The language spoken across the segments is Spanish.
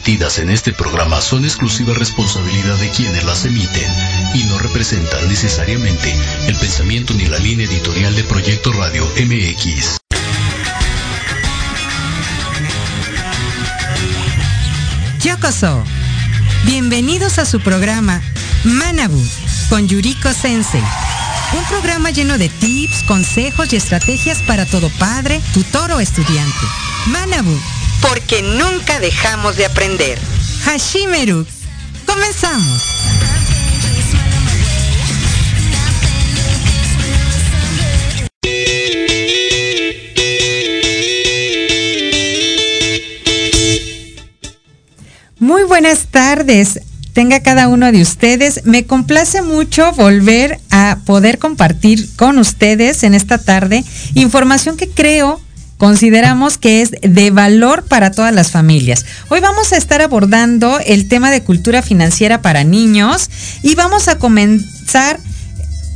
vertidas en este programa son exclusiva responsabilidad de quienes las emiten y no representan necesariamente el pensamiento ni la línea editorial de Proyecto Radio MX. Yokoso. Bienvenidos a su programa Manabu con Yuriko Sensei. Un programa lleno de tips, consejos y estrategias para todo padre, tutor o estudiante. Manabu. Porque nunca dejamos de aprender. Hashimeru. Comenzamos. Muy buenas tardes. Tenga cada uno de ustedes. Me complace mucho volver a poder compartir con ustedes en esta tarde información que creo consideramos que es de valor para todas las familias. Hoy vamos a estar abordando el tema de cultura financiera para niños y vamos a comenzar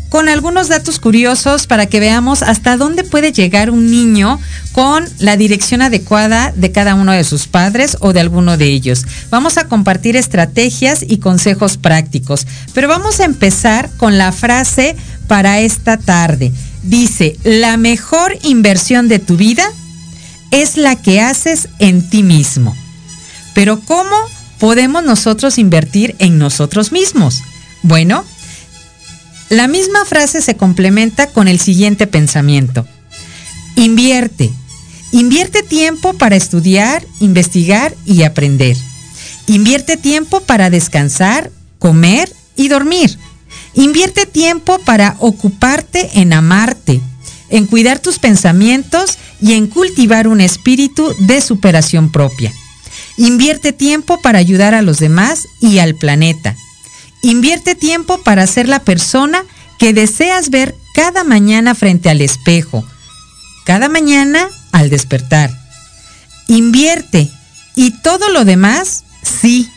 con algunos datos curiosos para que veamos hasta dónde puede llegar un niño con la dirección adecuada de cada uno de sus padres o de alguno de ellos. Vamos a compartir estrategias y consejos prácticos, pero vamos a empezar con la frase para esta tarde. Dice, la mejor inversión de tu vida es la que haces en ti mismo. Pero ¿cómo podemos nosotros invertir en nosotros mismos? Bueno, la misma frase se complementa con el siguiente pensamiento. Invierte. Invierte tiempo para estudiar, investigar y aprender. Invierte tiempo para descansar, comer y dormir. Invierte tiempo para ocuparte en amarte, en cuidar tus pensamientos y en cultivar un espíritu de superación propia. Invierte tiempo para ayudar a los demás y al planeta. Invierte tiempo para ser la persona que deseas ver cada mañana frente al espejo, cada mañana al despertar. Invierte y todo lo demás, sí,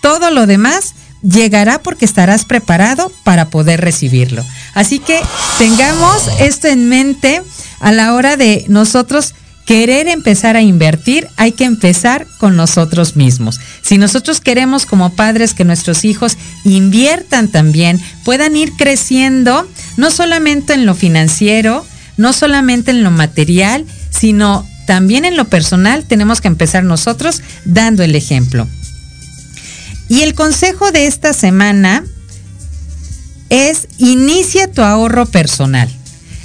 todo lo demás llegará porque estarás preparado para poder recibirlo. Así que tengamos esto en mente a la hora de nosotros querer empezar a invertir, hay que empezar con nosotros mismos. Si nosotros queremos como padres que nuestros hijos inviertan también, puedan ir creciendo, no solamente en lo financiero, no solamente en lo material, sino también en lo personal, tenemos que empezar nosotros dando el ejemplo. Y el consejo de esta semana es inicia tu ahorro personal.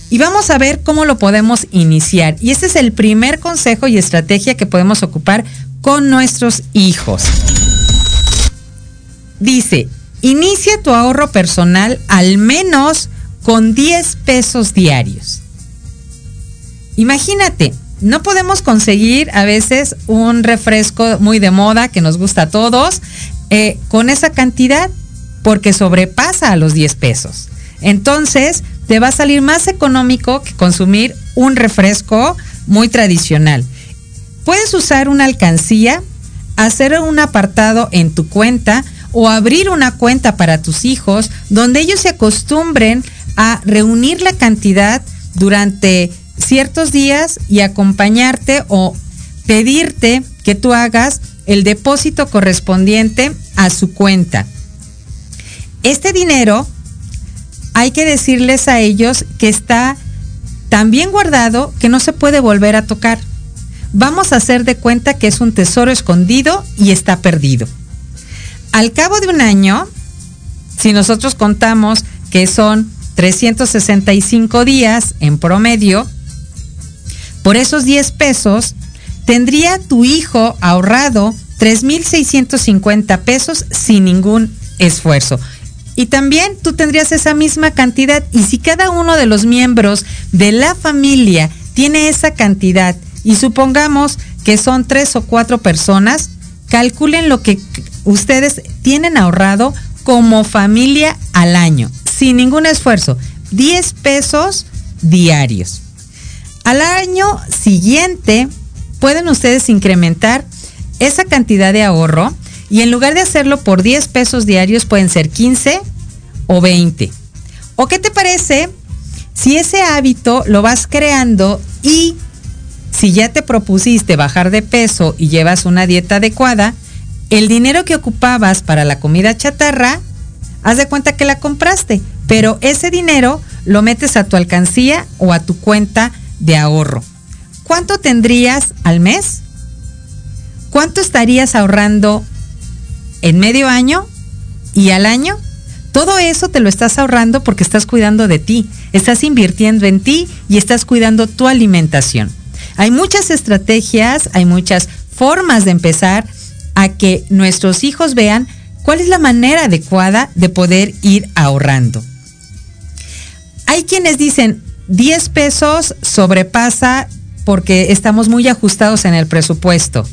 Y vamos a ver cómo lo podemos iniciar. Y este es el primer consejo y estrategia que podemos ocupar con nuestros hijos. Dice, inicia tu ahorro personal al menos con 10 pesos diarios. Imagínate, no podemos conseguir a veces un refresco muy de moda que nos gusta a todos eh, con esa cantidad porque sobrepasa a los 10 pesos. Entonces, te va a salir más económico que consumir un refresco muy tradicional. Puedes usar una alcancía, hacer un apartado en tu cuenta o abrir una cuenta para tus hijos donde ellos se acostumbren a reunir la cantidad durante ciertos días y acompañarte o pedirte que tú hagas el depósito correspondiente a su cuenta. Este dinero hay que decirles a ellos que está tan bien guardado que no se puede volver a tocar. Vamos a hacer de cuenta que es un tesoro escondido y está perdido. Al cabo de un año, si nosotros contamos que son 365 días en promedio, por esos 10 pesos, tendría tu hijo ahorrado 3.650 pesos sin ningún esfuerzo. Y también tú tendrías esa misma cantidad. Y si cada uno de los miembros de la familia tiene esa cantidad, y supongamos que son tres o cuatro personas, calculen lo que ustedes tienen ahorrado como familia al año, sin ningún esfuerzo. 10 pesos diarios. Al año siguiente pueden ustedes incrementar esa cantidad de ahorro y en lugar de hacerlo por 10 pesos diarios pueden ser 15 o 20. ¿O qué te parece si ese hábito lo vas creando y si ya te propusiste bajar de peso y llevas una dieta adecuada, el dinero que ocupabas para la comida chatarra, haz de cuenta que la compraste, pero ese dinero lo metes a tu alcancía o a tu cuenta de ahorro. ¿Cuánto tendrías al mes? ¿Cuánto estarías ahorrando en medio año y al año? Todo eso te lo estás ahorrando porque estás cuidando de ti, estás invirtiendo en ti y estás cuidando tu alimentación. Hay muchas estrategias, hay muchas formas de empezar a que nuestros hijos vean cuál es la manera adecuada de poder ir ahorrando. Hay quienes dicen 10 pesos sobrepasa porque estamos muy ajustados en el presupuesto.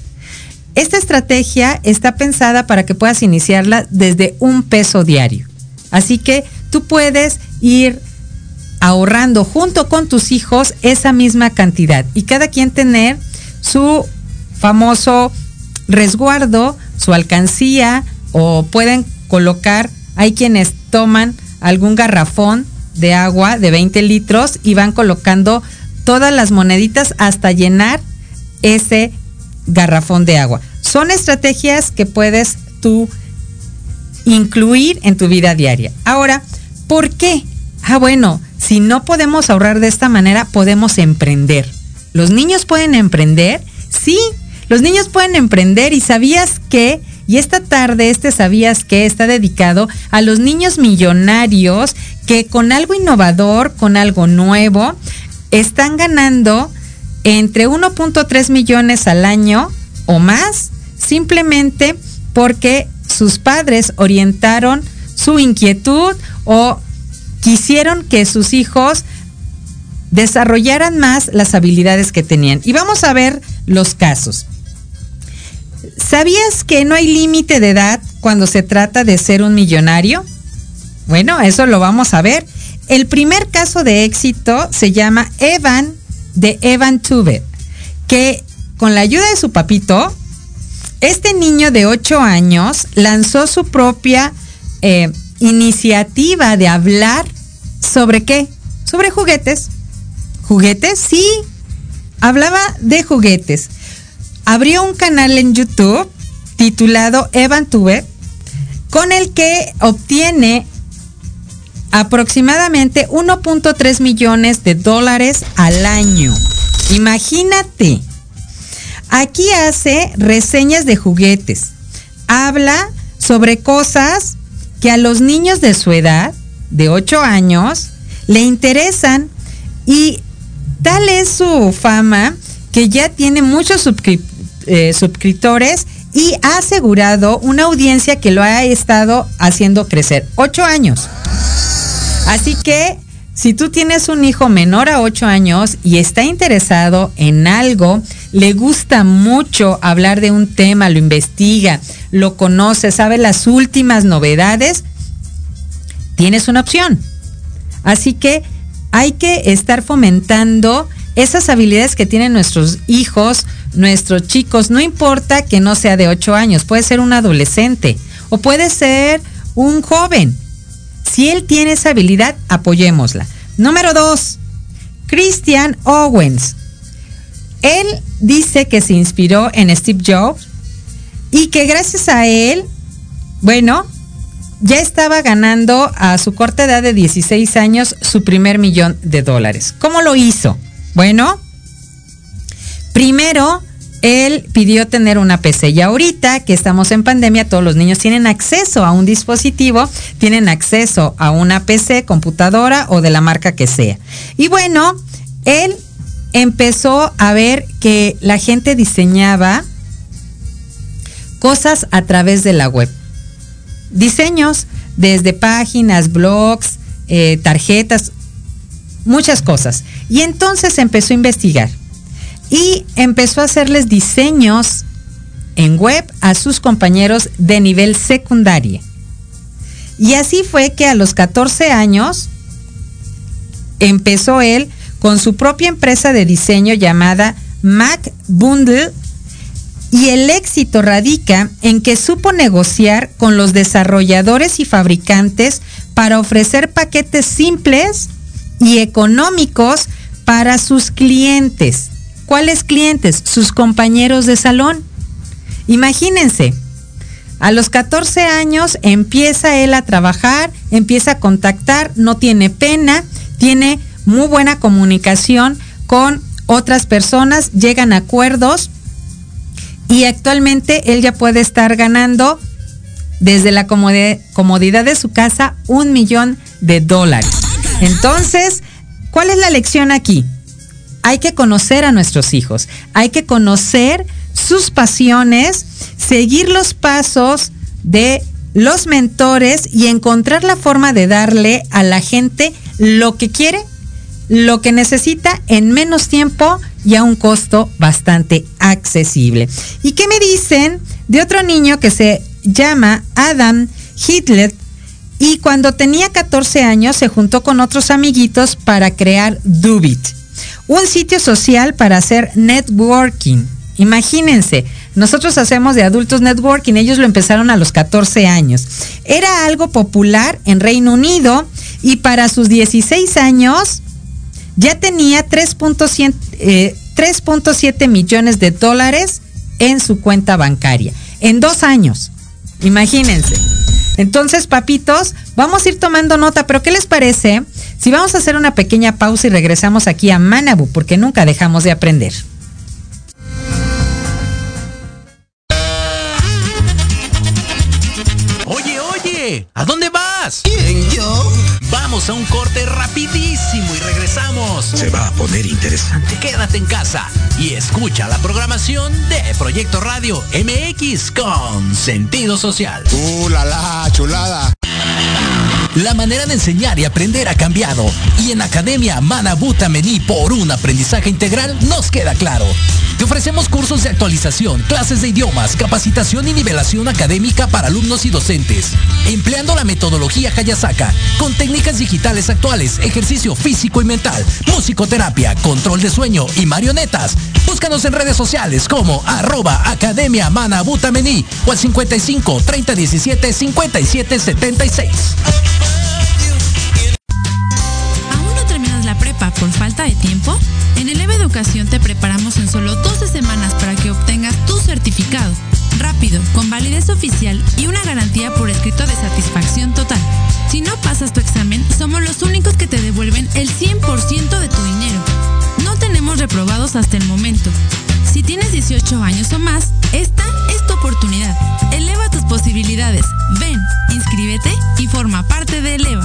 Esta estrategia está pensada para que puedas iniciarla desde un peso diario. Así que tú puedes ir ahorrando junto con tus hijos esa misma cantidad y cada quien tener su famoso resguardo, su alcancía o pueden colocar, hay quienes toman algún garrafón de agua de 20 litros y van colocando todas las moneditas hasta llenar ese garrafón de agua. Son estrategias que puedes tú incluir en tu vida diaria. Ahora, ¿por qué? Ah, bueno, si no podemos ahorrar de esta manera, podemos emprender. ¿Los niños pueden emprender? Sí, los niños pueden emprender y sabías que, y esta tarde este sabías que está dedicado a los niños millonarios que con algo innovador, con algo nuevo, están ganando entre 1.3 millones al año o más, simplemente porque sus padres orientaron su inquietud o quisieron que sus hijos desarrollaran más las habilidades que tenían. Y vamos a ver los casos. ¿Sabías que no hay límite de edad cuando se trata de ser un millonario? Bueno, eso lo vamos a ver. El primer caso de éxito se llama Evan de Evan Tubet, que con la ayuda de su papito este niño de 8 años lanzó su propia eh, iniciativa de hablar sobre qué? Sobre juguetes. ¿Juguetes? Sí. Hablaba de juguetes. Abrió un canal en YouTube titulado Evan Tube, con el que obtiene aproximadamente 1.3 millones de dólares al año. Imagínate. Aquí hace reseñas de juguetes. Habla sobre cosas que a los niños de su edad, de 8 años, le interesan y tal es su fama que ya tiene muchos eh, suscriptores y ha asegurado una audiencia que lo ha estado haciendo crecer. 8 años. Así que si tú tienes un hijo menor a 8 años y está interesado en algo, le gusta mucho hablar de un tema, lo investiga, lo conoce, sabe las últimas novedades, tienes una opción. Así que hay que estar fomentando esas habilidades que tienen nuestros hijos, nuestros chicos, no importa que no sea de 8 años, puede ser un adolescente o puede ser un joven si él tiene esa habilidad, apoyémosla. Número dos, Christian Owens. Él dice que se inspiró en Steve Jobs y que gracias a él, bueno, ya estaba ganando a su corta edad de 16 años su primer millón de dólares. ¿Cómo lo hizo? Bueno, primero él pidió tener una PC y ahorita que estamos en pandemia, todos los niños tienen acceso a un dispositivo, tienen acceso a una PC, computadora o de la marca que sea. Y bueno, él empezó a ver que la gente diseñaba cosas a través de la web. Diseños desde páginas, blogs, eh, tarjetas, muchas cosas. Y entonces empezó a investigar y empezó a hacerles diseños en web a sus compañeros de nivel secundaria. Y así fue que a los 14 años empezó él con su propia empresa de diseño llamada Mac Bundle y el éxito radica en que supo negociar con los desarrolladores y fabricantes para ofrecer paquetes simples y económicos para sus clientes. ¿Cuáles clientes? Sus compañeros de salón. Imagínense, a los 14 años empieza él a trabajar, empieza a contactar, no tiene pena, tiene muy buena comunicación con otras personas, llegan a acuerdos y actualmente él ya puede estar ganando desde la comodidad de su casa un millón de dólares. Entonces, ¿cuál es la lección aquí? Hay que conocer a nuestros hijos, hay que conocer sus pasiones, seguir los pasos de los mentores y encontrar la forma de darle a la gente lo que quiere, lo que necesita en menos tiempo y a un costo bastante accesible. ¿Y qué me dicen de otro niño que se llama Adam Hitler? Y cuando tenía 14 años se juntó con otros amiguitos para crear Dubit, un sitio social para hacer networking. Imagínense, nosotros hacemos de adultos networking, ellos lo empezaron a los 14 años. Era algo popular en Reino Unido y para sus 16 años ya tenía 3.7 eh, millones de dólares en su cuenta bancaria. En dos años. Imagínense. Entonces, papitos, vamos a ir tomando nota, pero ¿qué les parece si vamos a hacer una pequeña pausa y regresamos aquí a Manabu? Porque nunca dejamos de aprender. ¿A dónde vas? ¿Quién, yo? Vamos a un corte rapidísimo y regresamos. Se va a poner interesante. Quédate en casa y escucha la programación de Proyecto Radio MX con sentido social. ¡Uh, la, la chulada! La manera de enseñar y aprender ha cambiado y en Academia Manabuta Mení por un aprendizaje integral nos queda claro. Te ofrecemos cursos de actualización, clases de idiomas, capacitación y nivelación académica para alumnos y docentes, empleando la metodología Hayasaka con técnicas digitales actuales, ejercicio físico y mental, musicoterapia, control de sueño y marionetas. Búscanos en redes sociales como arroba Academia Manabuta Mení o al 55 30 17 57 76. por falta de tiempo? Te preparamos en solo 12 semanas para que obtengas tu certificado. Rápido, con validez oficial y una garantía por escrito de satisfacción total. Si no pasas tu examen, somos los únicos que te devuelven el 100% de tu dinero. No tenemos reprobados hasta el momento. Si tienes 18 años o más, esta es tu oportunidad. Eleva tus posibilidades. Ven, inscríbete y forma parte de Eleva.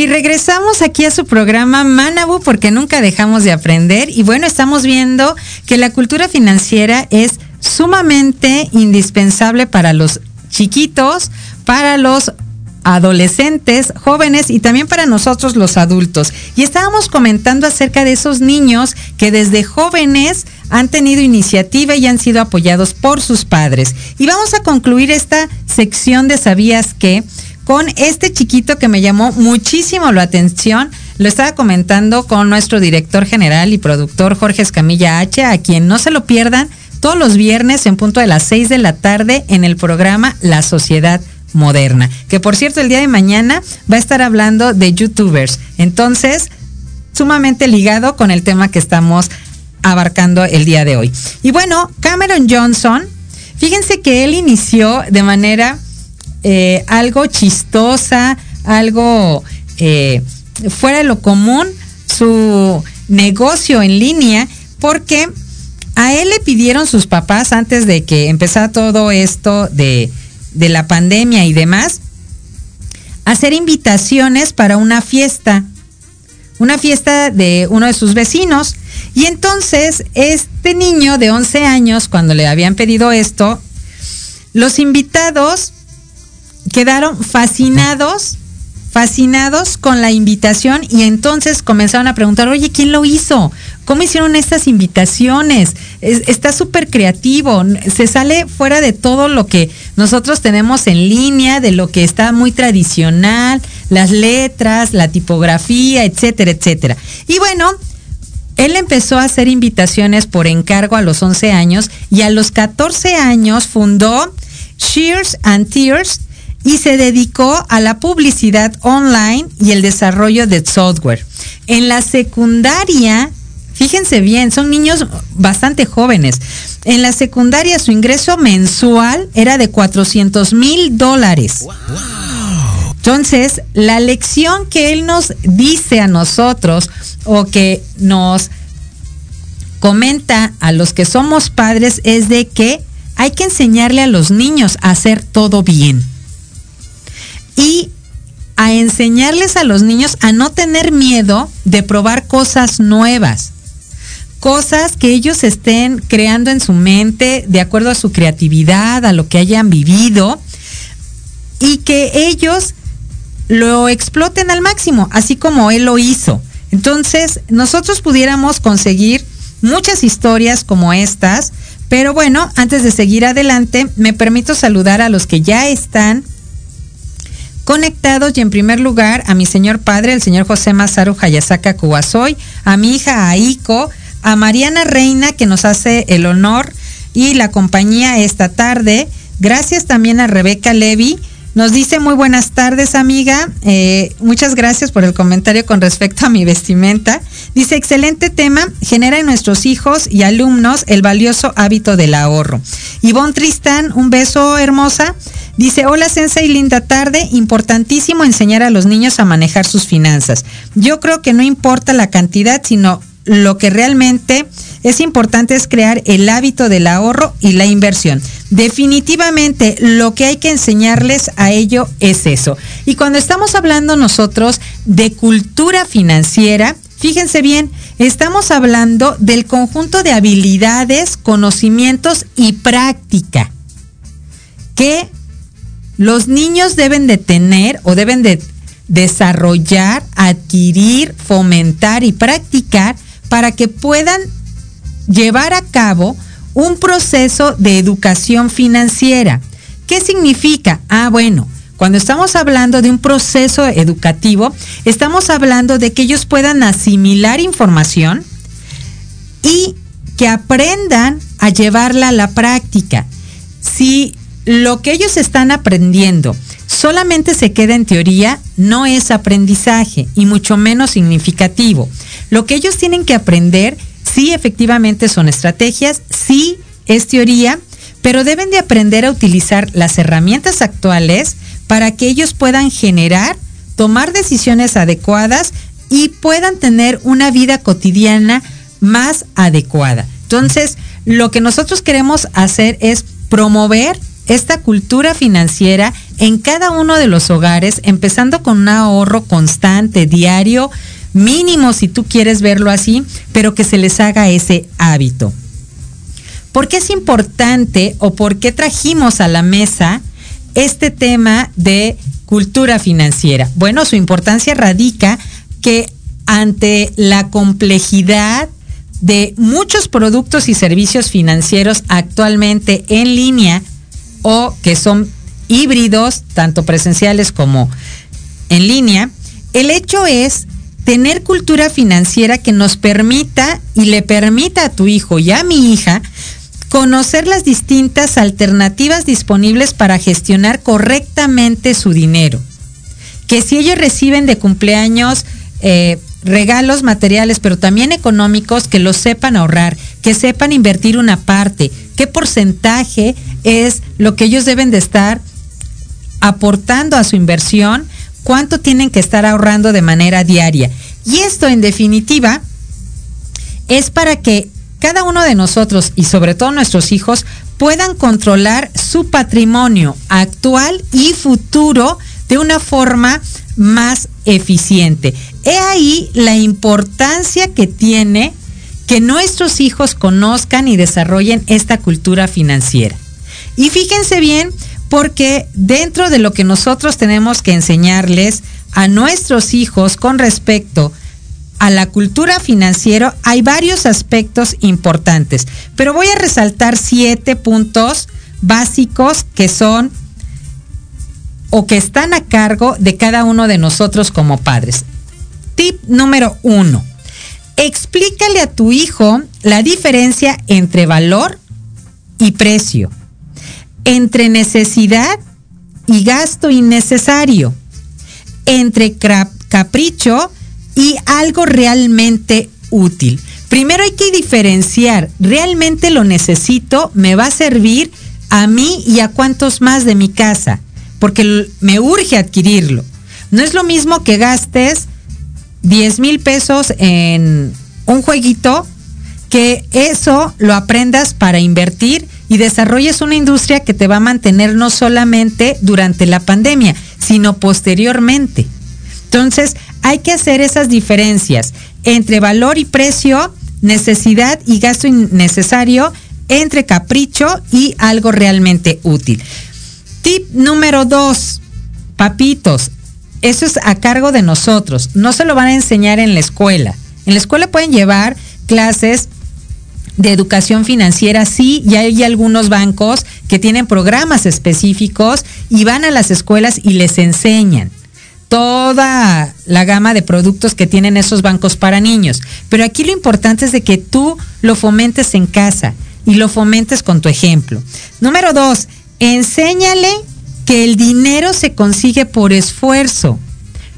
Y regresamos aquí a su programa Manabu porque nunca dejamos de aprender. Y bueno, estamos viendo que la cultura financiera es sumamente indispensable para los chiquitos, para los adolescentes, jóvenes y también para nosotros los adultos. Y estábamos comentando acerca de esos niños que desde jóvenes han tenido iniciativa y han sido apoyados por sus padres. Y vamos a concluir esta sección de ¿Sabías qué? Con este chiquito que me llamó muchísimo la atención. Lo estaba comentando con nuestro director general y productor Jorge Escamilla H, a quien no se lo pierdan todos los viernes en punto de las 6 de la tarde en el programa La Sociedad moderna. Que por cierto, el día de mañana va a estar hablando de youtubers. Entonces, sumamente ligado con el tema que estamos abarcando el día de hoy. Y bueno, Cameron Johnson, fíjense que él inició de manera eh, algo chistosa, algo eh, fuera de lo común, su negocio en línea, porque a él le pidieron sus papás antes de que empezara todo esto de, de la pandemia y demás, hacer invitaciones para una fiesta, una fiesta de uno de sus vecinos. Y entonces este niño de 11 años, cuando le habían pedido esto, los invitados quedaron fascinados fascinados con la invitación y entonces comenzaron a preguntar, oye, ¿quién lo hizo? ¿Cómo hicieron estas invitaciones? está súper creativo, se sale fuera de todo lo que nosotros tenemos en línea, de lo que está muy tradicional, las letras, la tipografía, etcétera, etcétera. Y bueno, él empezó a hacer invitaciones por encargo a los 11 años y a los 14 años fundó Shears and Tears, y se dedicó a la publicidad online y el desarrollo de software. En la secundaria, fíjense bien, son niños bastante jóvenes. En la secundaria su ingreso mensual era de 400 mil dólares. Entonces, la lección que él nos dice a nosotros o que nos comenta a los que somos padres es de que hay que enseñarle a los niños a hacer todo bien y a enseñarles a los niños a no tener miedo de probar cosas nuevas, cosas que ellos estén creando en su mente de acuerdo a su creatividad, a lo que hayan vivido, y que ellos lo exploten al máximo, así como él lo hizo. Entonces, nosotros pudiéramos conseguir muchas historias como estas, pero bueno, antes de seguir adelante, me permito saludar a los que ya están conectados y en primer lugar a mi señor padre, el señor José Masaru Hayasaka Kuwasoy, a mi hija Aiko, a Mariana Reina que nos hace el honor y la compañía esta tarde. Gracias también a Rebeca Levy. Nos dice muy buenas tardes, amiga. Eh, muchas gracias por el comentario con respecto a mi vestimenta. Dice, excelente tema, genera en nuestros hijos y alumnos el valioso hábito del ahorro. Ivonne Tristán, un beso hermosa. Dice, hola Sensei, linda tarde. Importantísimo enseñar a los niños a manejar sus finanzas. Yo creo que no importa la cantidad, sino lo que realmente es importante es crear el hábito del ahorro y la inversión. Definitivamente lo que hay que enseñarles a ello es eso. Y cuando estamos hablando nosotros de cultura financiera, fíjense bien, estamos hablando del conjunto de habilidades, conocimientos y práctica que los niños deben de tener o deben de desarrollar, adquirir, fomentar y practicar para que puedan llevar a cabo un proceso de educación financiera. ¿Qué significa? Ah, bueno, cuando estamos hablando de un proceso educativo, estamos hablando de que ellos puedan asimilar información y que aprendan a llevarla a la práctica. Si lo que ellos están aprendiendo solamente se queda en teoría, no es aprendizaje y mucho menos significativo. Lo que ellos tienen que aprender, sí efectivamente son estrategias, sí es teoría, pero deben de aprender a utilizar las herramientas actuales para que ellos puedan generar, tomar decisiones adecuadas y puedan tener una vida cotidiana más adecuada. Entonces, lo que nosotros queremos hacer es promover esta cultura financiera en cada uno de los hogares, empezando con un ahorro constante, diario, mínimo si tú quieres verlo así, pero que se les haga ese hábito. ¿Por qué es importante o por qué trajimos a la mesa este tema de cultura financiera? Bueno, su importancia radica que ante la complejidad de muchos productos y servicios financieros actualmente en línea, o que son híbridos, tanto presenciales como en línea, el hecho es tener cultura financiera que nos permita y le permita a tu hijo y a mi hija conocer las distintas alternativas disponibles para gestionar correctamente su dinero. Que si ellos reciben de cumpleaños eh, regalos materiales, pero también económicos, que los sepan ahorrar, que sepan invertir una parte, qué porcentaje es lo que ellos deben de estar aportando a su inversión, cuánto tienen que estar ahorrando de manera diaria. Y esto, en definitiva, es para que cada uno de nosotros y sobre todo nuestros hijos puedan controlar su patrimonio actual y futuro de una forma más eficiente. He ahí la importancia que tiene que nuestros hijos conozcan y desarrollen esta cultura financiera. Y fíjense bien, porque dentro de lo que nosotros tenemos que enseñarles a nuestros hijos con respecto a la cultura financiera hay varios aspectos importantes, pero voy a resaltar siete puntos básicos que son o que están a cargo de cada uno de nosotros como padres. Tip número uno. Explícale a tu hijo la diferencia entre valor y precio, entre necesidad y gasto innecesario, entre capricho y algo realmente útil. Primero hay que diferenciar, realmente lo necesito, me va a servir a mí y a cuantos más de mi casa, porque me urge adquirirlo. No es lo mismo que gastes 10 mil pesos en un jueguito, que eso lo aprendas para invertir y desarrolles una industria que te va a mantener no solamente durante la pandemia, sino posteriormente. Entonces, hay que hacer esas diferencias entre valor y precio, necesidad y gasto innecesario, entre capricho y algo realmente útil. Tip número dos, papitos, eso es a cargo de nosotros. No se lo van a enseñar en la escuela. En la escuela pueden llevar clases de educación financiera, sí, y hay algunos bancos que tienen programas específicos y van a las escuelas y les enseñan toda la gama de productos que tienen esos bancos para niños. Pero aquí lo importante es de que tú lo fomentes en casa y lo fomentes con tu ejemplo. Número dos, enséñale que el dinero se consigue por esfuerzo.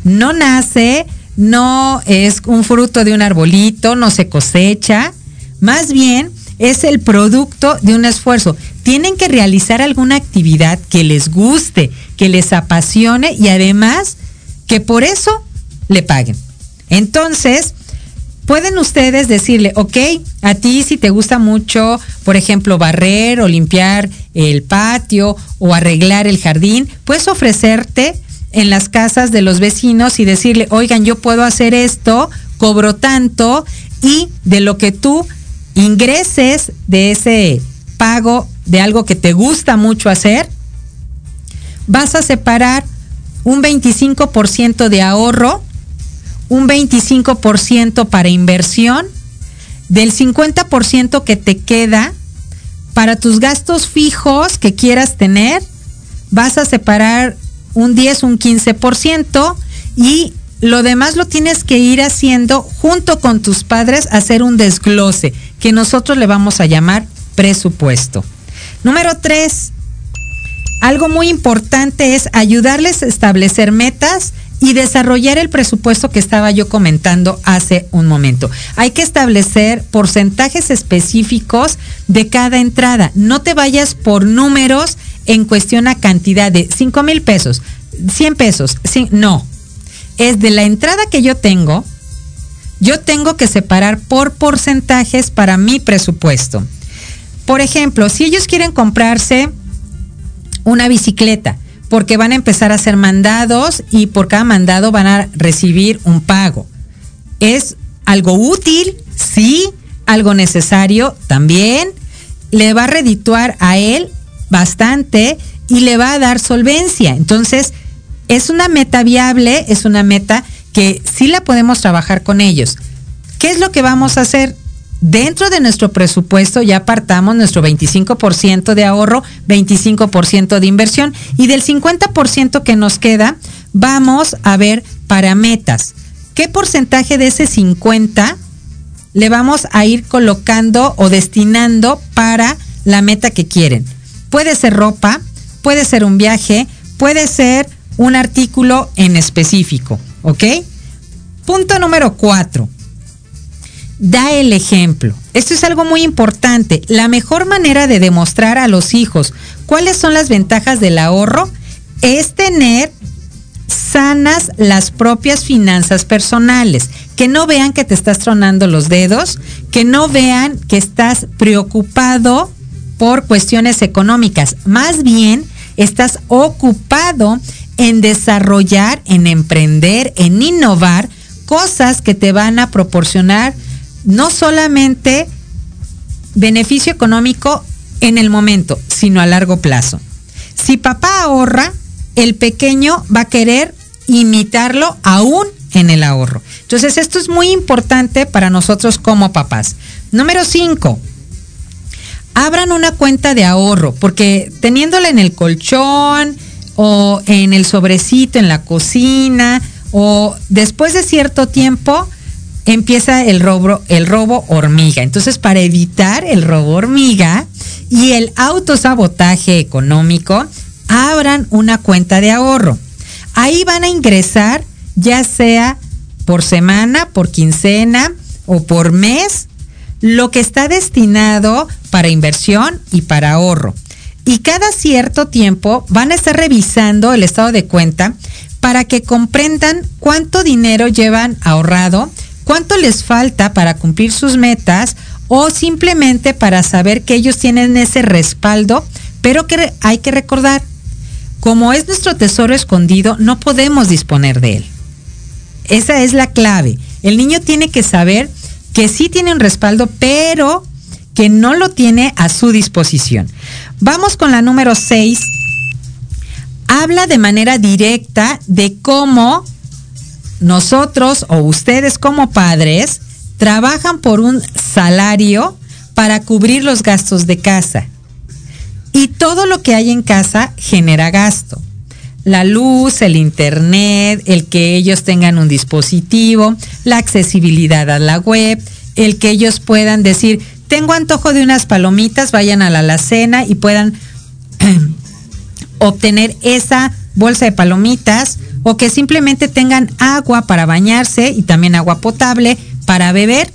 No nace, no es un fruto de un arbolito, no se cosecha. Más bien es el producto de un esfuerzo. Tienen que realizar alguna actividad que les guste, que les apasione y además que por eso le paguen. Entonces, pueden ustedes decirle, ok, a ti si te gusta mucho, por ejemplo, barrer o limpiar el patio o arreglar el jardín, puedes ofrecerte en las casas de los vecinos y decirle, oigan, yo puedo hacer esto, cobro tanto y de lo que tú ingreses de ese pago de algo que te gusta mucho hacer, vas a separar un 25% de ahorro un 25% para inversión, del 50% que te queda para tus gastos fijos que quieras tener, vas a separar un 10, un 15% y lo demás lo tienes que ir haciendo junto con tus padres, hacer un desglose, que nosotros le vamos a llamar presupuesto. Número 3, algo muy importante es ayudarles a establecer metas y desarrollar el presupuesto que estaba yo comentando hace un momento. Hay que establecer porcentajes específicos de cada entrada. No te vayas por números en cuestión a cantidad de 5 mil pesos, 100 pesos. no. Es de la entrada que yo tengo, yo tengo que separar por porcentajes para mi presupuesto. Por ejemplo, si ellos quieren comprarse una bicicleta, porque van a empezar a ser mandados y por cada mandado van a recibir un pago. Es algo útil, sí, algo necesario también. Le va a redituar a él bastante y le va a dar solvencia. Entonces, es una meta viable, es una meta que sí la podemos trabajar con ellos. ¿Qué es lo que vamos a hacer? Dentro de nuestro presupuesto ya apartamos nuestro 25% de ahorro, 25% de inversión y del 50% que nos queda vamos a ver para metas. ¿Qué porcentaje de ese 50 le vamos a ir colocando o destinando para la meta que quieren. Puede ser ropa, puede ser un viaje, puede ser un artículo en específico, ¿ok? Punto número cuatro. Da el ejemplo. Esto es algo muy importante. La mejor manera de demostrar a los hijos cuáles son las ventajas del ahorro es tener sanas las propias finanzas personales, que no vean que te estás tronando los dedos, que no vean que estás preocupado por cuestiones económicas, más bien estás ocupado en desarrollar, en emprender, en innovar cosas que te van a proporcionar no solamente beneficio económico en el momento, sino a largo plazo. Si papá ahorra, el pequeño va a querer imitarlo aún en el ahorro. Entonces, esto es muy importante para nosotros como papás. Número 5. Abran una cuenta de ahorro, porque teniéndola en el colchón o en el sobrecito, en la cocina, o después de cierto tiempo, empieza el robo, el robo hormiga. Entonces, para evitar el robo hormiga y el autosabotaje económico, abran una cuenta de ahorro. Ahí van a ingresar ya sea por semana, por quincena o por mes, lo que está destinado para inversión y para ahorro. Y cada cierto tiempo van a estar revisando el estado de cuenta para que comprendan cuánto dinero llevan ahorrado, cuánto les falta para cumplir sus metas o simplemente para saber que ellos tienen ese respaldo, pero que hay que recordar, como es nuestro tesoro escondido, no podemos disponer de él. Esa es la clave. El niño tiene que saber que sí tiene un respaldo, pero que no lo tiene a su disposición. Vamos con la número 6. Habla de manera directa de cómo nosotros o ustedes como padres trabajan por un salario para cubrir los gastos de casa. Y todo lo que hay en casa genera gasto. La luz, el internet, el que ellos tengan un dispositivo, la accesibilidad a la web, el que ellos puedan decir, tengo antojo de unas palomitas, vayan a la alacena y puedan obtener esa bolsa de palomitas o que simplemente tengan agua para bañarse y también agua potable para beber.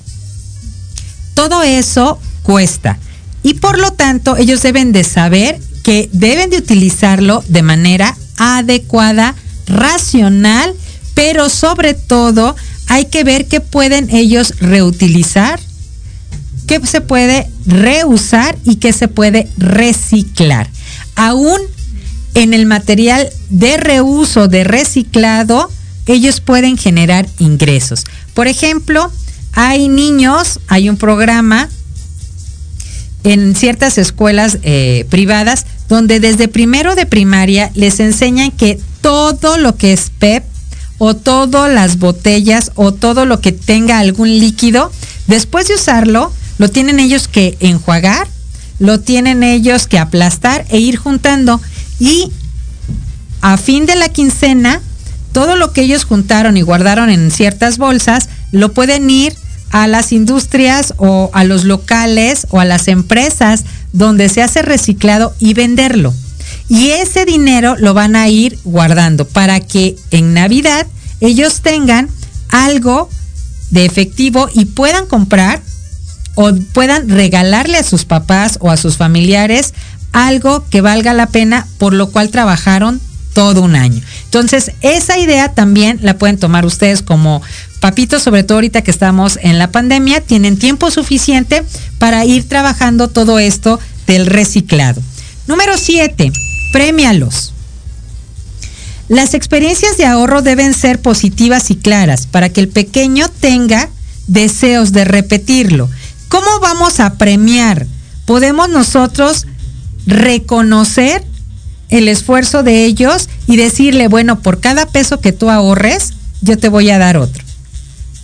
Todo eso cuesta. Y por lo tanto, ellos deben de saber que deben de utilizarlo de manera adecuada, racional, pero sobre todo hay que ver qué pueden ellos reutilizar, qué se puede reusar y qué se puede reciclar. Aún en el material de reuso, de reciclado, ellos pueden generar ingresos. Por ejemplo, hay niños, hay un programa en ciertas escuelas eh, privadas donde desde primero de primaria les enseñan que todo lo que es PEP o todas las botellas o todo lo que tenga algún líquido, después de usarlo, lo tienen ellos que enjuagar, lo tienen ellos que aplastar e ir juntando. Y a fin de la quincena, todo lo que ellos juntaron y guardaron en ciertas bolsas, lo pueden ir a las industrias o a los locales o a las empresas donde se hace reciclado y venderlo. Y ese dinero lo van a ir guardando para que en Navidad ellos tengan algo de efectivo y puedan comprar o puedan regalarle a sus papás o a sus familiares algo que valga la pena por lo cual trabajaron todo un año. Entonces, esa idea también la pueden tomar ustedes como papitos, sobre todo ahorita que estamos en la pandemia, tienen tiempo suficiente para ir trabajando todo esto del reciclado. Número 7, premialos. Las experiencias de ahorro deben ser positivas y claras para que el pequeño tenga deseos de repetirlo. ¿Cómo vamos a premiar? Podemos nosotros reconocer el esfuerzo de ellos y decirle, bueno, por cada peso que tú ahorres, yo te voy a dar otro.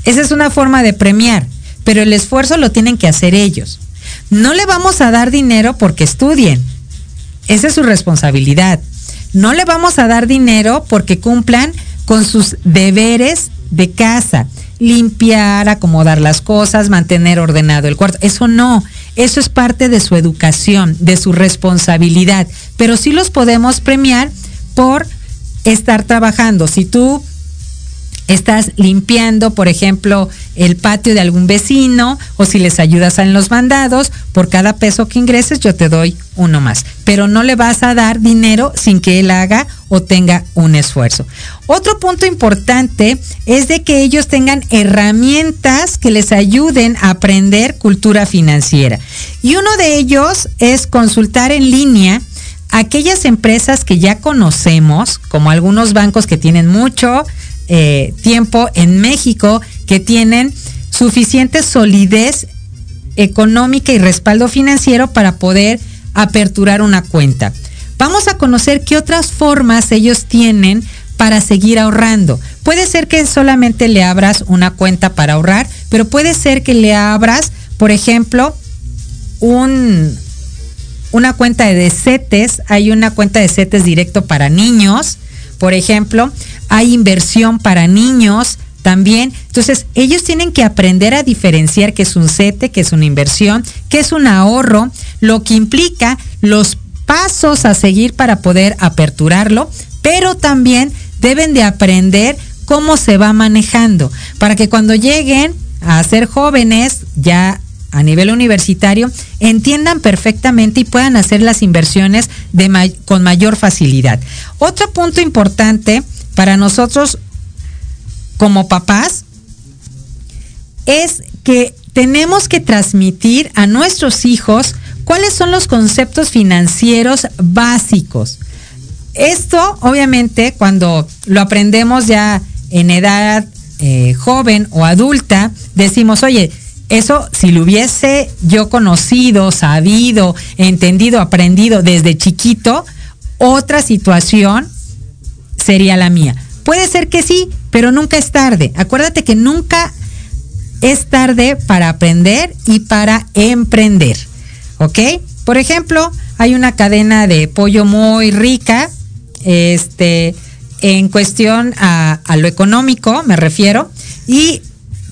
Esa es una forma de premiar, pero el esfuerzo lo tienen que hacer ellos. No le vamos a dar dinero porque estudien. Esa es su responsabilidad. No le vamos a dar dinero porque cumplan con sus deberes de casa. Limpiar, acomodar las cosas, mantener ordenado el cuarto. Eso no, eso es parte de su educación, de su responsabilidad, pero sí los podemos premiar por estar trabajando. Si tú estás limpiando, por ejemplo, el patio de algún vecino o si les ayudas en los mandados, por cada peso que ingreses yo te doy uno más. Pero no le vas a dar dinero sin que él haga o tenga un esfuerzo. Otro punto importante es de que ellos tengan herramientas que les ayuden a aprender cultura financiera. Y uno de ellos es consultar en línea aquellas empresas que ya conocemos, como algunos bancos que tienen mucho, eh, tiempo en México que tienen suficiente solidez económica y respaldo financiero para poder aperturar una cuenta. Vamos a conocer qué otras formas ellos tienen para seguir ahorrando. Puede ser que solamente le abras una cuenta para ahorrar, pero puede ser que le abras, por ejemplo, un, una cuenta de CETES, hay una cuenta de CETES directo para niños, por ejemplo, hay inversión para niños también. Entonces, ellos tienen que aprender a diferenciar qué es un CETE, qué es una inversión, qué es un ahorro, lo que implica los pasos a seguir para poder aperturarlo, pero también deben de aprender cómo se va manejando, para que cuando lleguen a ser jóvenes, ya a nivel universitario entiendan perfectamente y puedan hacer las inversiones con mayor facilidad. Otro punto importante para nosotros como papás es que tenemos que transmitir a nuestros hijos cuáles son los conceptos financieros básicos. Esto, obviamente, cuando lo aprendemos ya en edad eh, joven o adulta, decimos, oye, eso si lo hubiese yo conocido, sabido, entendido, aprendido desde chiquito, otra situación sería la mía. Puede ser que sí, pero nunca es tarde. Acuérdate que nunca es tarde para aprender y para emprender. ¿Ok? Por ejemplo, hay una cadena de pollo muy rica, este, en cuestión a, lo económico, me refiero, y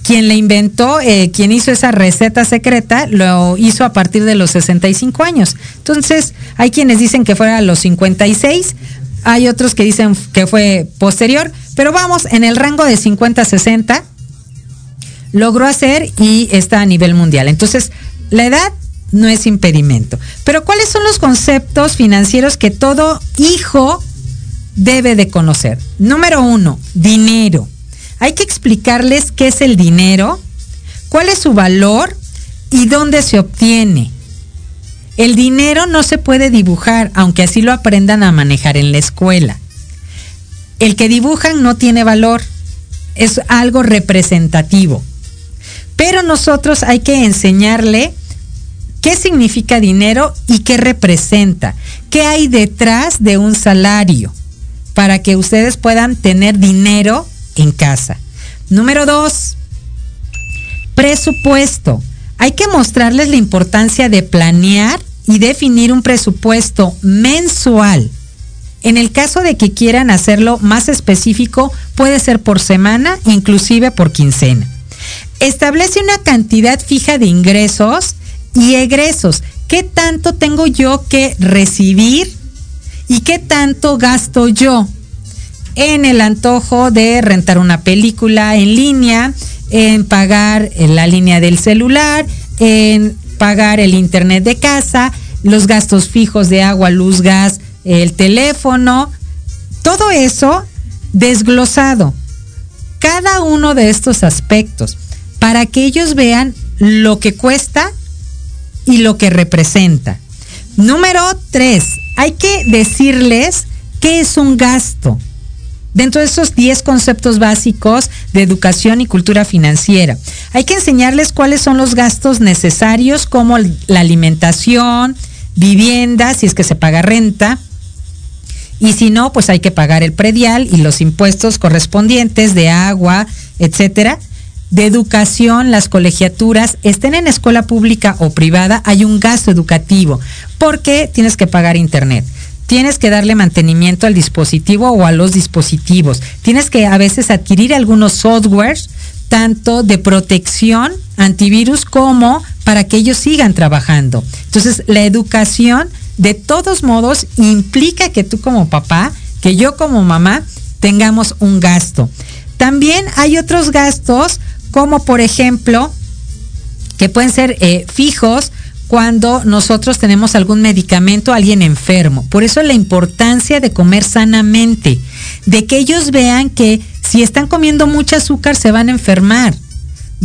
quien le inventó, eh, quien hizo esa receta secreta, lo hizo a partir de los 65 años. Entonces, hay quienes dicen que fuera a los 56, hay otros que dicen que fue posterior, pero vamos, en el rango de 50 a 60 logró hacer y está a nivel mundial. Entonces, la edad no es impedimento. Pero ¿cuáles son los conceptos financieros que todo hijo debe de conocer? Número uno, dinero. Hay que explicarles qué es el dinero, cuál es su valor y dónde se obtiene. El dinero no se puede dibujar, aunque así lo aprendan a manejar en la escuela. El que dibujan no tiene valor, es algo representativo. Pero nosotros hay que enseñarle qué significa dinero y qué representa, qué hay detrás de un salario, para que ustedes puedan tener dinero en casa. Número dos, presupuesto. Hay que mostrarles la importancia de planear y definir un presupuesto mensual. En el caso de que quieran hacerlo más específico, puede ser por semana, inclusive por quincena. Establece una cantidad fija de ingresos y egresos. ¿Qué tanto tengo yo que recibir y qué tanto gasto yo? En el antojo de rentar una película en línea, en pagar la línea del celular, en pagar el internet de casa, los gastos fijos de agua, luz, gas, el teléfono, todo eso desglosado. Cada uno de estos aspectos para que ellos vean lo que cuesta y lo que representa. Número tres, hay que decirles qué es un gasto dentro de esos 10 conceptos básicos de educación y cultura financiera. Hay que enseñarles cuáles son los gastos necesarios como la alimentación, vivienda, si es que se paga renta, y si no, pues hay que pagar el predial y los impuestos correspondientes de agua, etcétera. De educación, las colegiaturas, estén en escuela pública o privada, hay un gasto educativo, porque tienes que pagar internet tienes que darle mantenimiento al dispositivo o a los dispositivos. Tienes que a veces adquirir algunos softwares tanto de protección antivirus como para que ellos sigan trabajando. Entonces, la educación de todos modos implica que tú como papá, que yo como mamá, tengamos un gasto. También hay otros gastos, como por ejemplo, que pueden ser eh, fijos cuando nosotros tenemos algún medicamento, alguien enfermo. Por eso la importancia de comer sanamente, de que ellos vean que si están comiendo mucho azúcar se van a enfermar,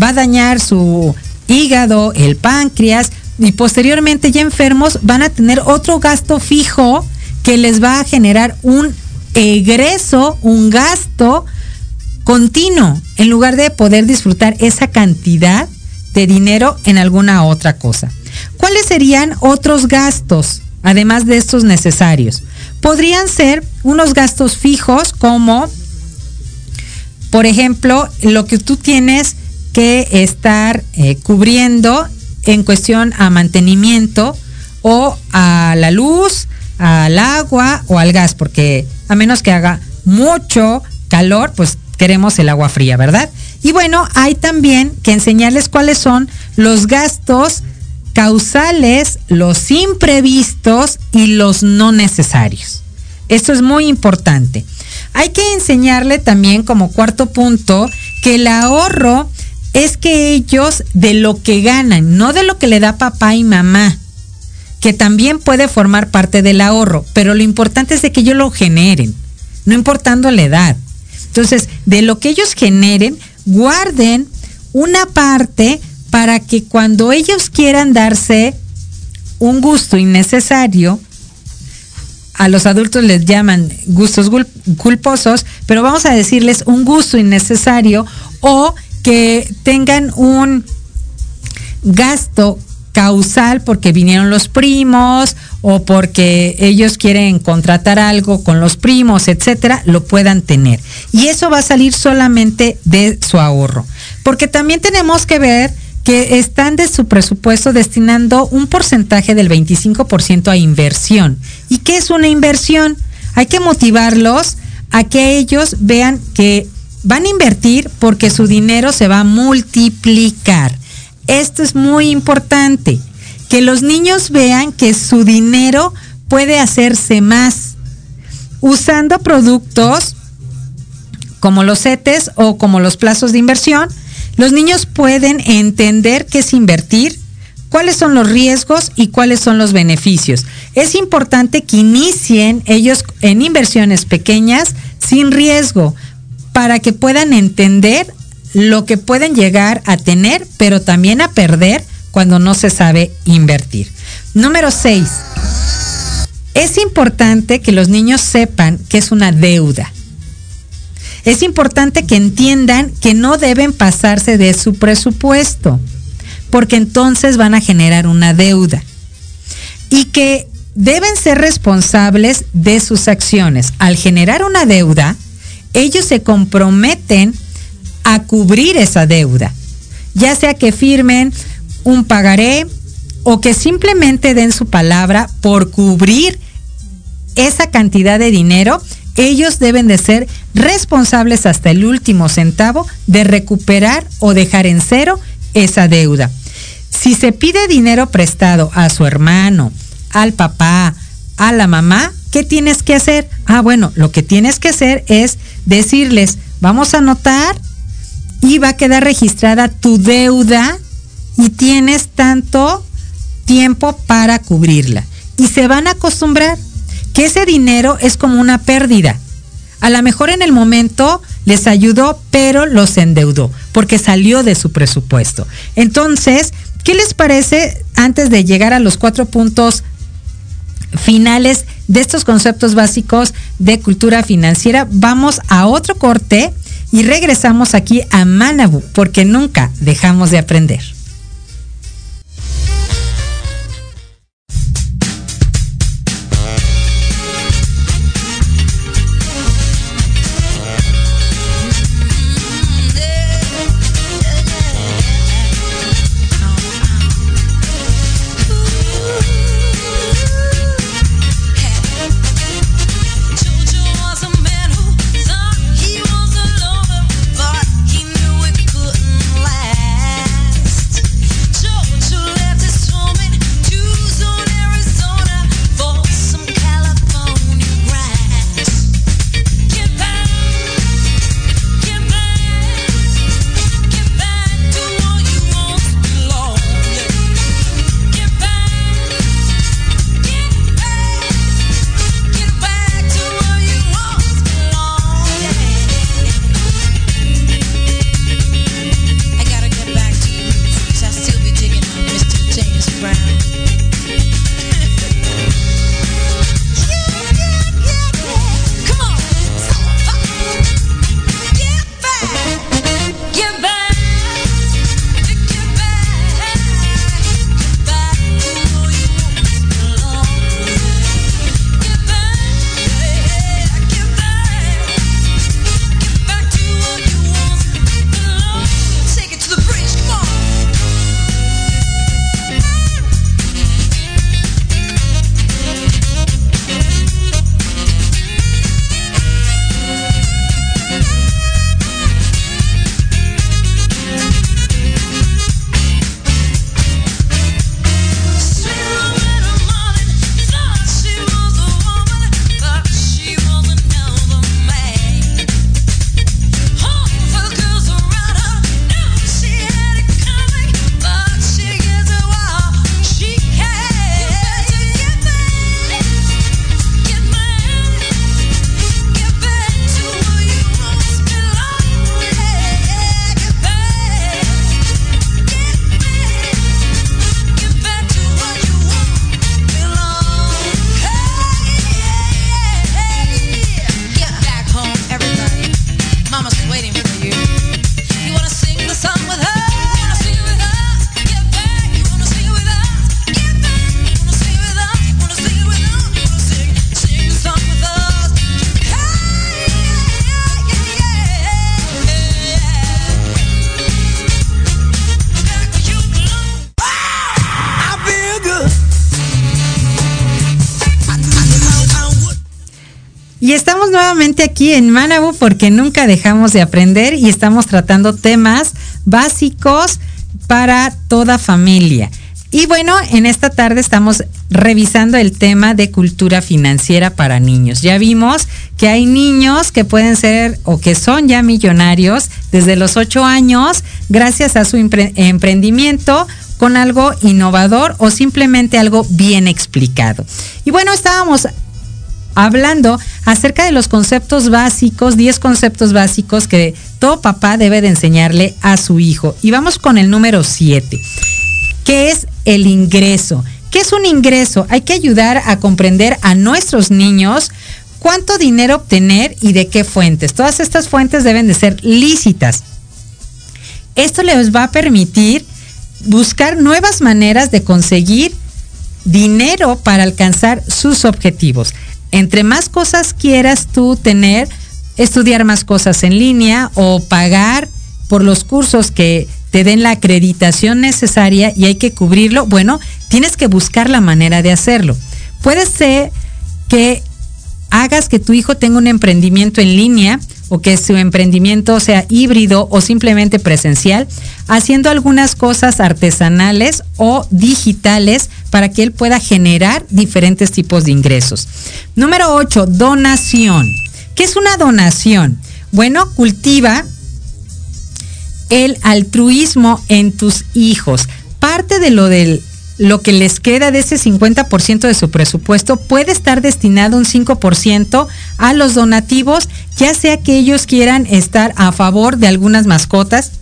va a dañar su hígado, el páncreas y posteriormente ya enfermos van a tener otro gasto fijo que les va a generar un egreso, un gasto continuo, en lugar de poder disfrutar esa cantidad de dinero en alguna otra cosa. ¿Cuáles serían otros gastos, además de estos necesarios? Podrían ser unos gastos fijos como, por ejemplo, lo que tú tienes que estar eh, cubriendo en cuestión a mantenimiento o a la luz, al agua o al gas, porque a menos que haga mucho calor, pues queremos el agua fría, ¿verdad? Y bueno, hay también que enseñarles cuáles son los gastos causales, los imprevistos y los no necesarios. Esto es muy importante. Hay que enseñarle también como cuarto punto que el ahorro es que ellos de lo que ganan, no de lo que le da papá y mamá, que también puede formar parte del ahorro, pero lo importante es de que ellos lo generen, no importando la edad. Entonces, de lo que ellos generen, guarden una parte para que cuando ellos quieran darse un gusto innecesario, a los adultos les llaman gustos culposos, pero vamos a decirles un gusto innecesario o que tengan un gasto causal porque vinieron los primos o porque ellos quieren contratar algo con los primos, etcétera, lo puedan tener. Y eso va a salir solamente de su ahorro. Porque también tenemos que ver que están de su presupuesto destinando un porcentaje del 25% a inversión. ¿Y qué es una inversión? Hay que motivarlos a que ellos vean que van a invertir porque su dinero se va a multiplicar. Esto es muy importante, que los niños vean que su dinero puede hacerse más usando productos como los CETES o como los plazos de inversión. Los niños pueden entender qué es invertir, cuáles son los riesgos y cuáles son los beneficios. Es importante que inicien ellos en inversiones pequeñas sin riesgo para que puedan entender lo que pueden llegar a tener, pero también a perder cuando no se sabe invertir. Número 6. Es importante que los niños sepan que es una deuda. Es importante que entiendan que no deben pasarse de su presupuesto, porque entonces van a generar una deuda. Y que deben ser responsables de sus acciones. Al generar una deuda, ellos se comprometen a cubrir esa deuda, ya sea que firmen un pagaré o que simplemente den su palabra por cubrir esa cantidad de dinero, ellos deben de ser responsables hasta el último centavo de recuperar o dejar en cero esa deuda. Si se pide dinero prestado a su hermano, al papá, a la mamá, ¿qué tienes que hacer? Ah, bueno, lo que tienes que hacer es decirles, vamos a anotar y va a quedar registrada tu deuda y tienes tanto tiempo para cubrirla. Y se van a acostumbrar que ese dinero es como una pérdida. A lo mejor en el momento les ayudó, pero los endeudó porque salió de su presupuesto. Entonces, ¿qué les parece antes de llegar a los cuatro puntos finales de estos conceptos básicos de cultura financiera, vamos a otro corte y regresamos aquí a Manabu, porque nunca dejamos de aprender. Aquí en Manabu porque nunca dejamos de aprender y estamos tratando temas básicos para toda familia. Y bueno, en esta tarde estamos revisando el tema de cultura financiera para niños. Ya vimos que hay niños que pueden ser o que son ya millonarios desde los 8 años gracias a su emprendimiento con algo innovador o simplemente algo bien explicado. Y bueno, estábamos hablando acerca de los conceptos básicos, 10 conceptos básicos que todo papá debe de enseñarle a su hijo. Y vamos con el número 7, que es el ingreso. ¿Qué es un ingreso? Hay que ayudar a comprender a nuestros niños cuánto dinero obtener y de qué fuentes. Todas estas fuentes deben de ser lícitas. Esto les va a permitir buscar nuevas maneras de conseguir dinero para alcanzar sus objetivos entre más cosas quieras tú tener, estudiar más cosas en línea o pagar por los cursos que te den la acreditación necesaria y hay que cubrirlo, bueno, tienes que buscar la manera de hacerlo. Puede ser que hagas que tu hijo tenga un emprendimiento en línea o que su emprendimiento sea híbrido o simplemente presencial, haciendo algunas cosas artesanales o digitales para que él pueda generar diferentes tipos de ingresos. Número 8, donación. ¿Qué es una donación? Bueno, cultiva el altruismo en tus hijos. Parte de lo del lo que les queda de ese 50% de su presupuesto puede estar destinado un 5% a los donativos, ya sea que ellos quieran estar a favor de algunas mascotas,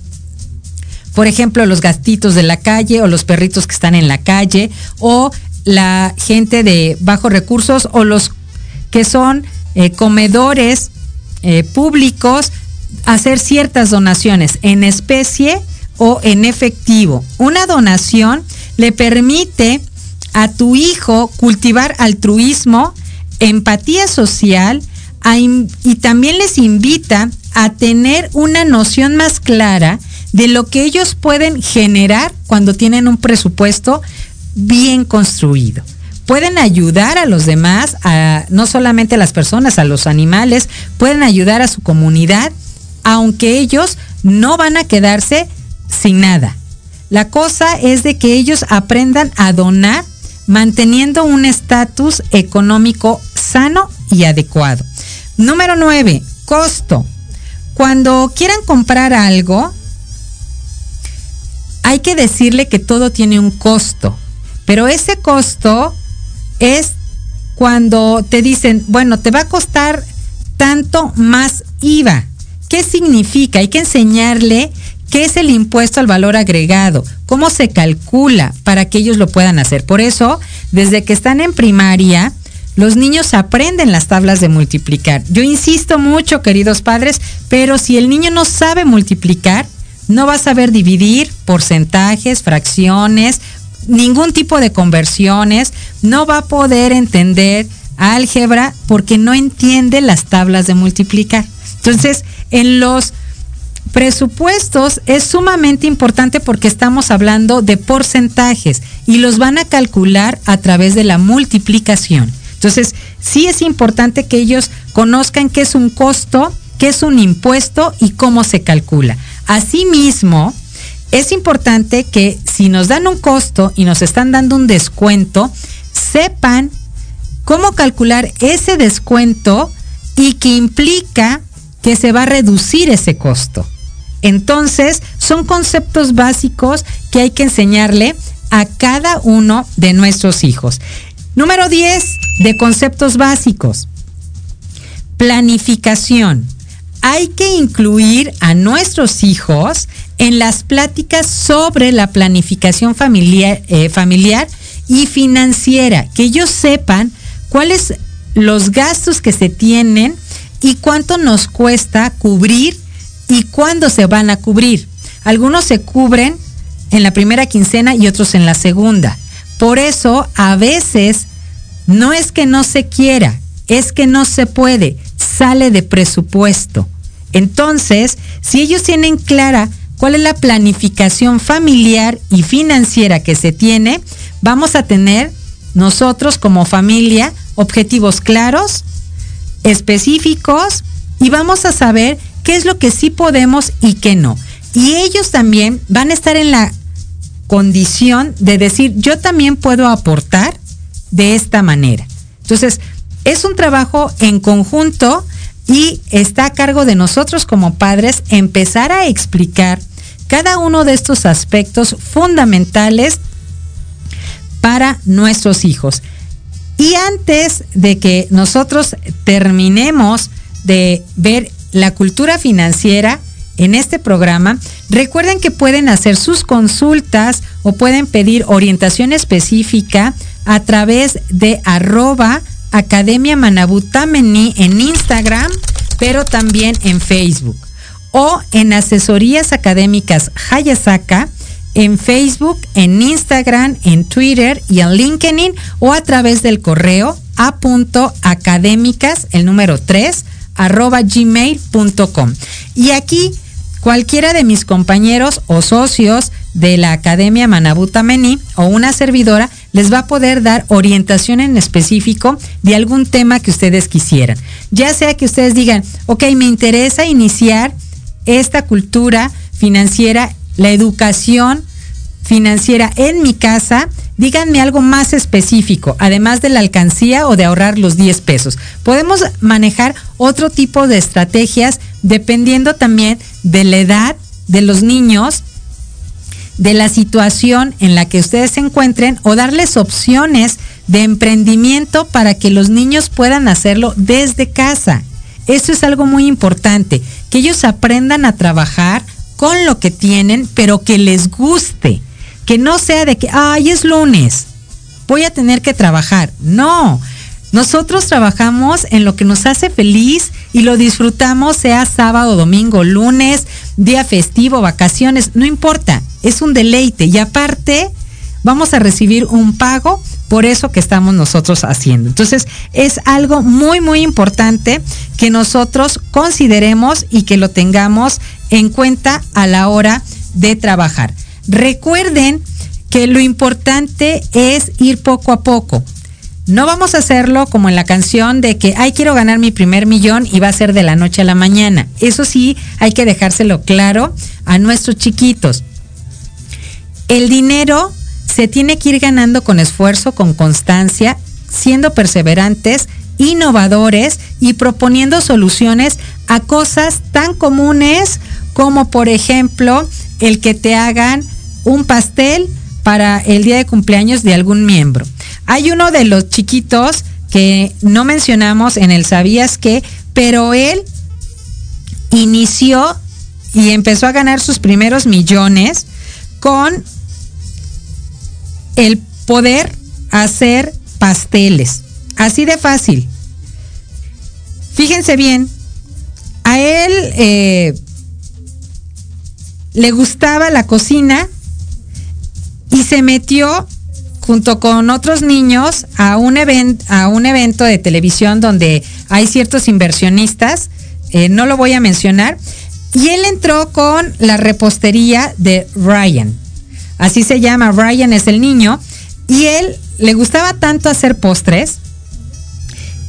por ejemplo, los gatitos de la calle o los perritos que están en la calle o la gente de bajos recursos o los que son eh, comedores eh, públicos, hacer ciertas donaciones en especie o en efectivo. Una donación le permite a tu hijo cultivar altruismo, empatía social y también les invita a tener una noción más clara de lo que ellos pueden generar cuando tienen un presupuesto bien construido. Pueden ayudar a los demás, no solamente a las personas, a los animales, pueden ayudar a su comunidad, aunque ellos no van a quedarse sin nada. La cosa es de que ellos aprendan a donar manteniendo un estatus económico sano y adecuado. Número 9, costo. Cuando quieran comprar algo, hay que decirle que todo tiene un costo, pero ese costo es cuando te dicen, bueno, te va a costar tanto más IVA. ¿Qué significa? Hay que enseñarle ¿Qué es el impuesto al valor agregado? ¿Cómo se calcula para que ellos lo puedan hacer? Por eso, desde que están en primaria, los niños aprenden las tablas de multiplicar. Yo insisto mucho, queridos padres, pero si el niño no sabe multiplicar, no va a saber dividir porcentajes, fracciones, ningún tipo de conversiones, no va a poder entender álgebra porque no entiende las tablas de multiplicar. Entonces, en los presupuestos es sumamente importante porque estamos hablando de porcentajes y los van a calcular a través de la multiplicación. Entonces, sí es importante que ellos conozcan qué es un costo, qué es un impuesto y cómo se calcula. Asimismo, es importante que si nos dan un costo y nos están dando un descuento, sepan cómo calcular ese descuento y que implica que se va a reducir ese costo. Entonces, son conceptos básicos que hay que enseñarle a cada uno de nuestros hijos. Número 10 de conceptos básicos. Planificación. Hay que incluir a nuestros hijos en las pláticas sobre la planificación familiar, eh, familiar y financiera, que ellos sepan cuáles los gastos que se tienen y cuánto nos cuesta cubrir y cuándo se van a cubrir. Algunos se cubren en la primera quincena y otros en la segunda. Por eso a veces no es que no se quiera, es que no se puede, sale de presupuesto. Entonces, si ellos tienen clara cuál es la planificación familiar y financiera que se tiene, vamos a tener nosotros como familia objetivos claros específicos y vamos a saber qué es lo que sí podemos y qué no. Y ellos también van a estar en la condición de decir, yo también puedo aportar de esta manera. Entonces, es un trabajo en conjunto y está a cargo de nosotros como padres empezar a explicar cada uno de estos aspectos fundamentales para nuestros hijos. Y antes de que nosotros terminemos de ver la cultura financiera en este programa, recuerden que pueden hacer sus consultas o pueden pedir orientación específica a través de arroba Academia Manabutameni en Instagram, pero también en Facebook. O en Asesorías Académicas Hayasaka en Facebook, en Instagram, en Twitter y en LinkedIn o a través del correo a.académicas, el número 3, arroba gmail.com. Y aquí cualquiera de mis compañeros o socios de la Academia Manabuta Meni o una servidora les va a poder dar orientación en específico de algún tema que ustedes quisieran. Ya sea que ustedes digan, ok, me interesa iniciar esta cultura financiera, la educación financiera en mi casa, díganme algo más específico, además de la alcancía o de ahorrar los 10 pesos. Podemos manejar otro tipo de estrategias dependiendo también de la edad de los niños, de la situación en la que ustedes se encuentren o darles opciones de emprendimiento para que los niños puedan hacerlo desde casa. Esto es algo muy importante, que ellos aprendan a trabajar con lo que tienen, pero que les guste que no sea de que, ay, es lunes, voy a tener que trabajar. No, nosotros trabajamos en lo que nos hace feliz y lo disfrutamos, sea sábado, domingo, lunes, día festivo, vacaciones, no importa, es un deleite y aparte vamos a recibir un pago por eso que estamos nosotros haciendo. Entonces, es algo muy, muy importante que nosotros consideremos y que lo tengamos en cuenta a la hora de trabajar. Recuerden que lo importante es ir poco a poco. No vamos a hacerlo como en la canción de que, ay, quiero ganar mi primer millón y va a ser de la noche a la mañana. Eso sí, hay que dejárselo claro a nuestros chiquitos. El dinero se tiene que ir ganando con esfuerzo, con constancia, siendo perseverantes, innovadores y proponiendo soluciones a cosas tan comunes como por ejemplo el que te hagan un pastel para el día de cumpleaños de algún miembro. Hay uno de los chiquitos que no mencionamos en el Sabías que, pero él inició y empezó a ganar sus primeros millones con el poder hacer pasteles. Así de fácil. Fíjense bien, a él eh, le gustaba la cocina y se metió junto con otros niños a un, a un evento de televisión donde hay ciertos inversionistas, eh, no lo voy a mencionar, y él entró con la repostería de Ryan. Así se llama, Ryan es el niño, y él le gustaba tanto hacer postres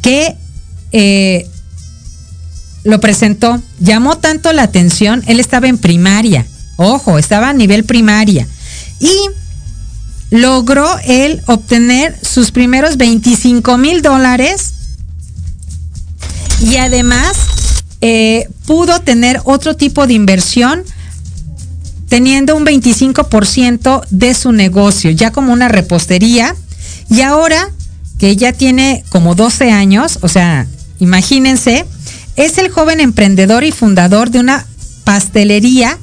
que eh, lo presentó, llamó tanto la atención, él estaba en primaria, ojo, estaba a nivel primaria, y logró él obtener sus primeros 25 mil dólares y además eh, pudo tener otro tipo de inversión teniendo un 25% de su negocio, ya como una repostería. Y ahora que ya tiene como 12 años, o sea, imagínense, es el joven emprendedor y fundador de una pastelería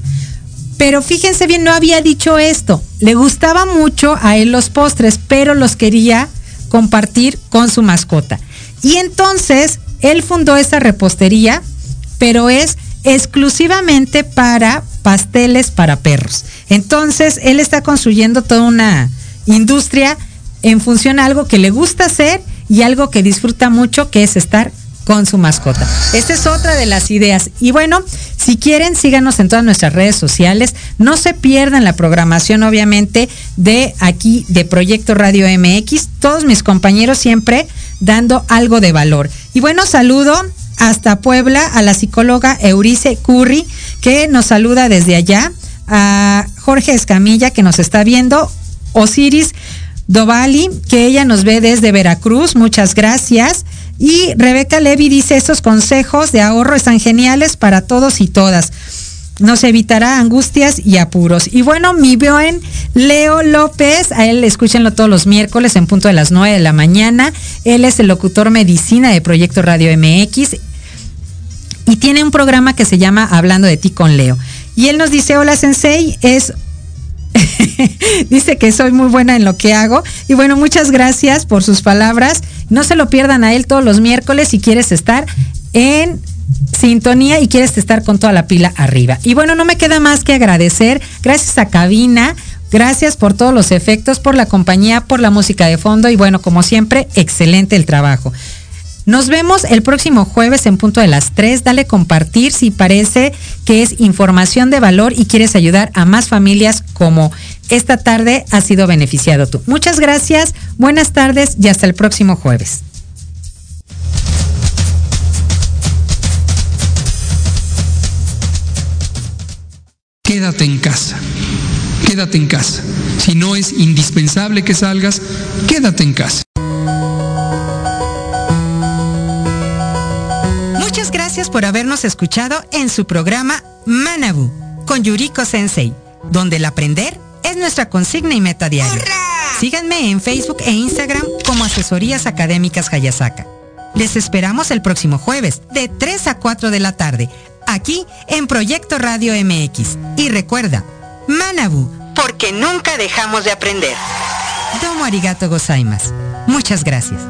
pero fíjense bien, no había dicho esto. Le gustaba mucho a él los postres, pero los quería compartir con su mascota. Y entonces él fundó esa repostería, pero es exclusivamente para pasteles para perros. Entonces él está construyendo toda una industria en función a algo que le gusta hacer y algo que disfruta mucho, que es estar con su mascota. Esta es otra de las ideas. Y bueno, si quieren, síganos en todas nuestras redes sociales. No se pierdan la programación, obviamente, de aquí, de Proyecto Radio MX. Todos mis compañeros siempre dando algo de valor. Y bueno, saludo hasta Puebla a la psicóloga Eurice Curry, que nos saluda desde allá, a Jorge Escamilla, que nos está viendo, Osiris Dovali, que ella nos ve desde Veracruz, muchas gracias. Y Rebeca Levy dice, estos consejos de ahorro están geniales para todos y todas. Nos evitará angustias y apuros. Y bueno, mi buen Leo López, a él escúchenlo todos los miércoles en punto de las 9 de la mañana. Él es el locutor medicina de Proyecto Radio MX y tiene un programa que se llama Hablando de ti con Leo. Y él nos dice, hola Sensei, es dice que soy muy buena en lo que hago. Y bueno, muchas gracias por sus palabras. No se lo pierdan a él todos los miércoles si quieres estar en sintonía y quieres estar con toda la pila arriba. Y bueno, no me queda más que agradecer. Gracias a Cabina. Gracias por todos los efectos, por la compañía, por la música de fondo y bueno, como siempre, excelente el trabajo. Nos vemos el próximo jueves en punto de las 3. Dale compartir si parece que es información de valor y quieres ayudar a más familias como esta tarde has sido beneficiado tú. Muchas gracias, buenas tardes y hasta el próximo jueves. Quédate en casa. Quédate en casa. Si no es indispensable que salgas, quédate en casa. gracias por habernos escuchado en su programa Manabu con Yuriko Sensei, donde el aprender es nuestra consigna y meta diaria. Síganme en Facebook e Instagram como Asesorías Académicas Hayasaka. Les esperamos el próximo jueves de 3 a 4 de la tarde, aquí en Proyecto Radio MX. Y recuerda, Manabu, porque nunca dejamos de aprender. Domo arigato gozaimas. Muchas gracias.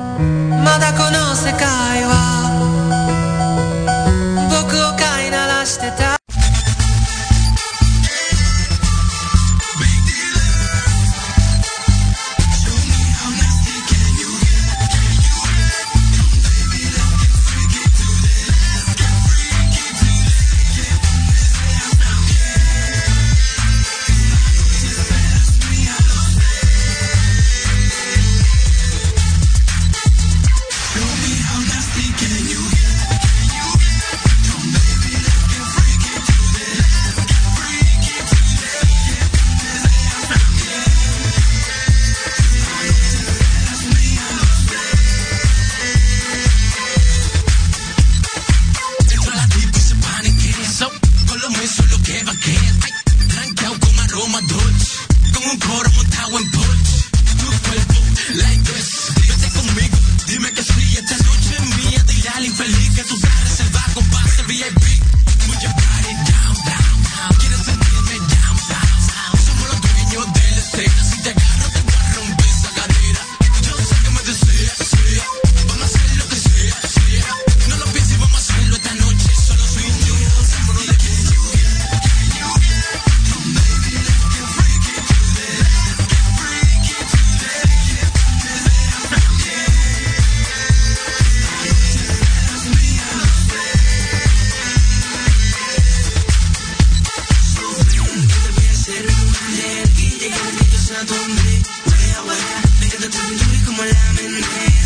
Santo hombre, wea, me encanta tu como la mente.